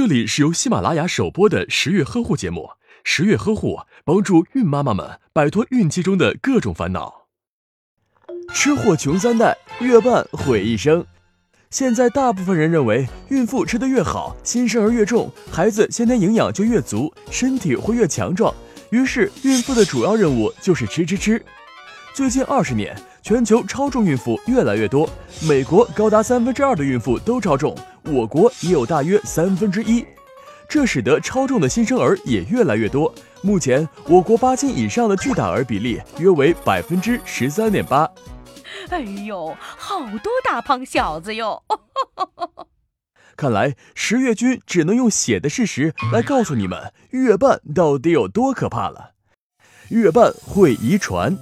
这里是由喜马拉雅首播的十月呵护节目。十月呵护帮助孕妈妈们摆脱孕期中的各种烦恼。吃货穷三代，月半毁一生。现在大部分人认为，孕妇吃得越好，新生儿越重，孩子先天营养就越足，身体会越强壮。于是，孕妇的主要任务就是吃吃吃。最近二十年，全球超重孕妇越来越多，美国高达三分之二的孕妇都超重，我国也有大约三分之一。这使得超重的新生儿也越来越多。目前，我国八斤以上的巨大儿比例约为百分之十三点八。哎呦，好多大胖小子哟！看来十月君只能用血的事实来告诉你们，月半到底有多可怕了。月半会遗传。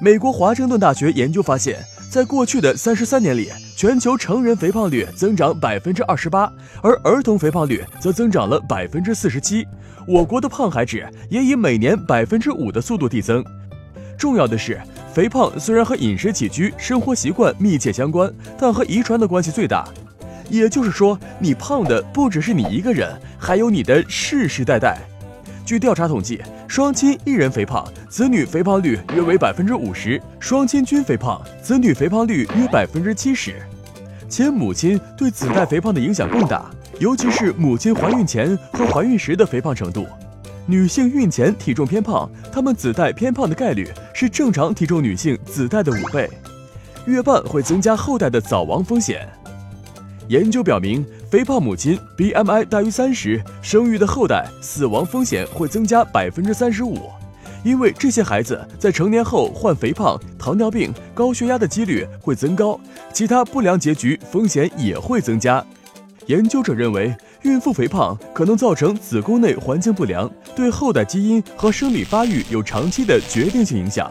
美国华盛顿大学研究发现。在过去的三十三年里，全球成人肥胖率增长百分之二十八，而儿童肥胖率则增长了百分之四十七。我国的胖孩值也以每年百分之五的速度递增。重要的是，肥胖虽然和饮食起居、生活习惯密切相关，但和遗传的关系最大。也就是说，你胖的不只是你一个人，还有你的世世代代。据调查统计，双亲一人肥胖，子女肥胖率约为百分之五十；双亲均肥胖，子女肥胖率约百分之七十。且母亲对子代肥胖的影响更大，尤其是母亲怀孕前和怀孕时的肥胖程度。女性孕前体重偏胖，她们子代偏胖的概率是正常体重女性子代的五倍。月半会增加后代的早亡风险。研究表明。肥胖母亲 BMI 大于三十，生育的后代死亡风险会增加百分之三十五，因为这些孩子在成年后患肥胖、糖尿病、高血压的几率会增高，其他不良结局风险也会增加。研究者认为，孕妇肥胖可能造成子宫内环境不良，对后代基因和生理发育有长期的决定性影响。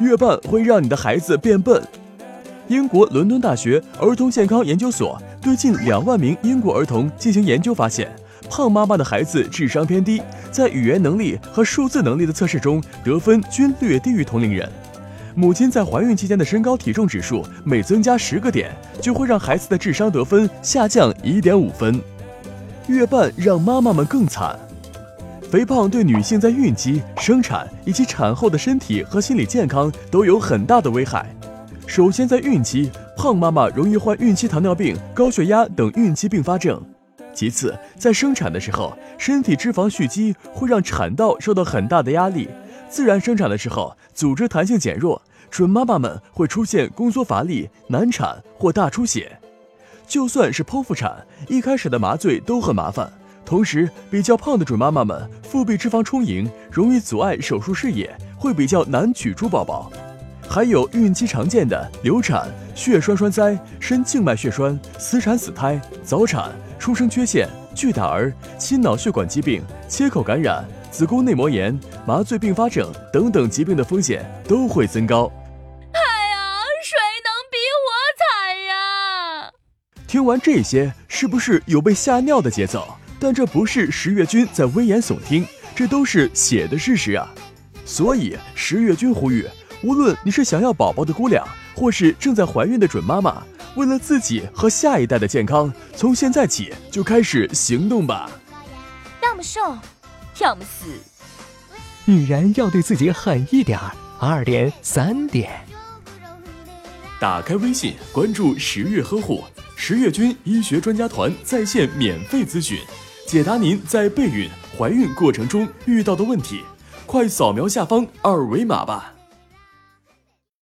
月半会让你的孩子变笨。英国伦敦大学儿童健康研究所对近两万名英国儿童进行研究，发现胖妈妈的孩子智商偏低，在语言能力和数字能力的测试中得分均略低于同龄人。母亲在怀孕期间的身高体重指数每增加十个点，就会让孩子的智商得分下降一点五分。月半让妈妈们更惨，肥胖对女性在孕期、生产以及产后的身体和心理健康都有很大的危害。首先，在孕期，胖妈妈容易患孕期糖尿病、高血压等孕期并发症。其次，在生产的时候，身体脂肪蓄积会让产道受到很大的压力。自然生产的时候，组织弹性减弱，准妈妈们会出现宫缩乏力、难产或大出血。就算是剖腹产，一开始的麻醉都很麻烦。同时，比较胖的准妈妈们腹壁脂肪充盈，容易阻碍手术视野，会比较难取出宝宝。还有孕期常见的流产、血栓栓塞、深静脉血栓、死产死胎、早产、出生缺陷、巨大儿、心脑血管疾病、切口感染、子宫内膜炎、麻醉并发症等等疾病的风险都会增高。哎呀，谁能比我惨呀？听完这些，是不是有被吓尿的节奏？但这不是十月君在危言耸听，这都是写的事实啊！所以十月君呼吁。无论你是想要宝宝的姑娘，或是正在怀孕的准妈妈，为了自己和下一代的健康，从现在起就开始行动吧。要么瘦，要么死。女人要对自己狠一点儿。二点三点。打开微信，关注十月呵护，十月军医学专家团在线免费咨询，解答您在备孕、怀孕过程中遇到的问题。快扫描下方二维码吧。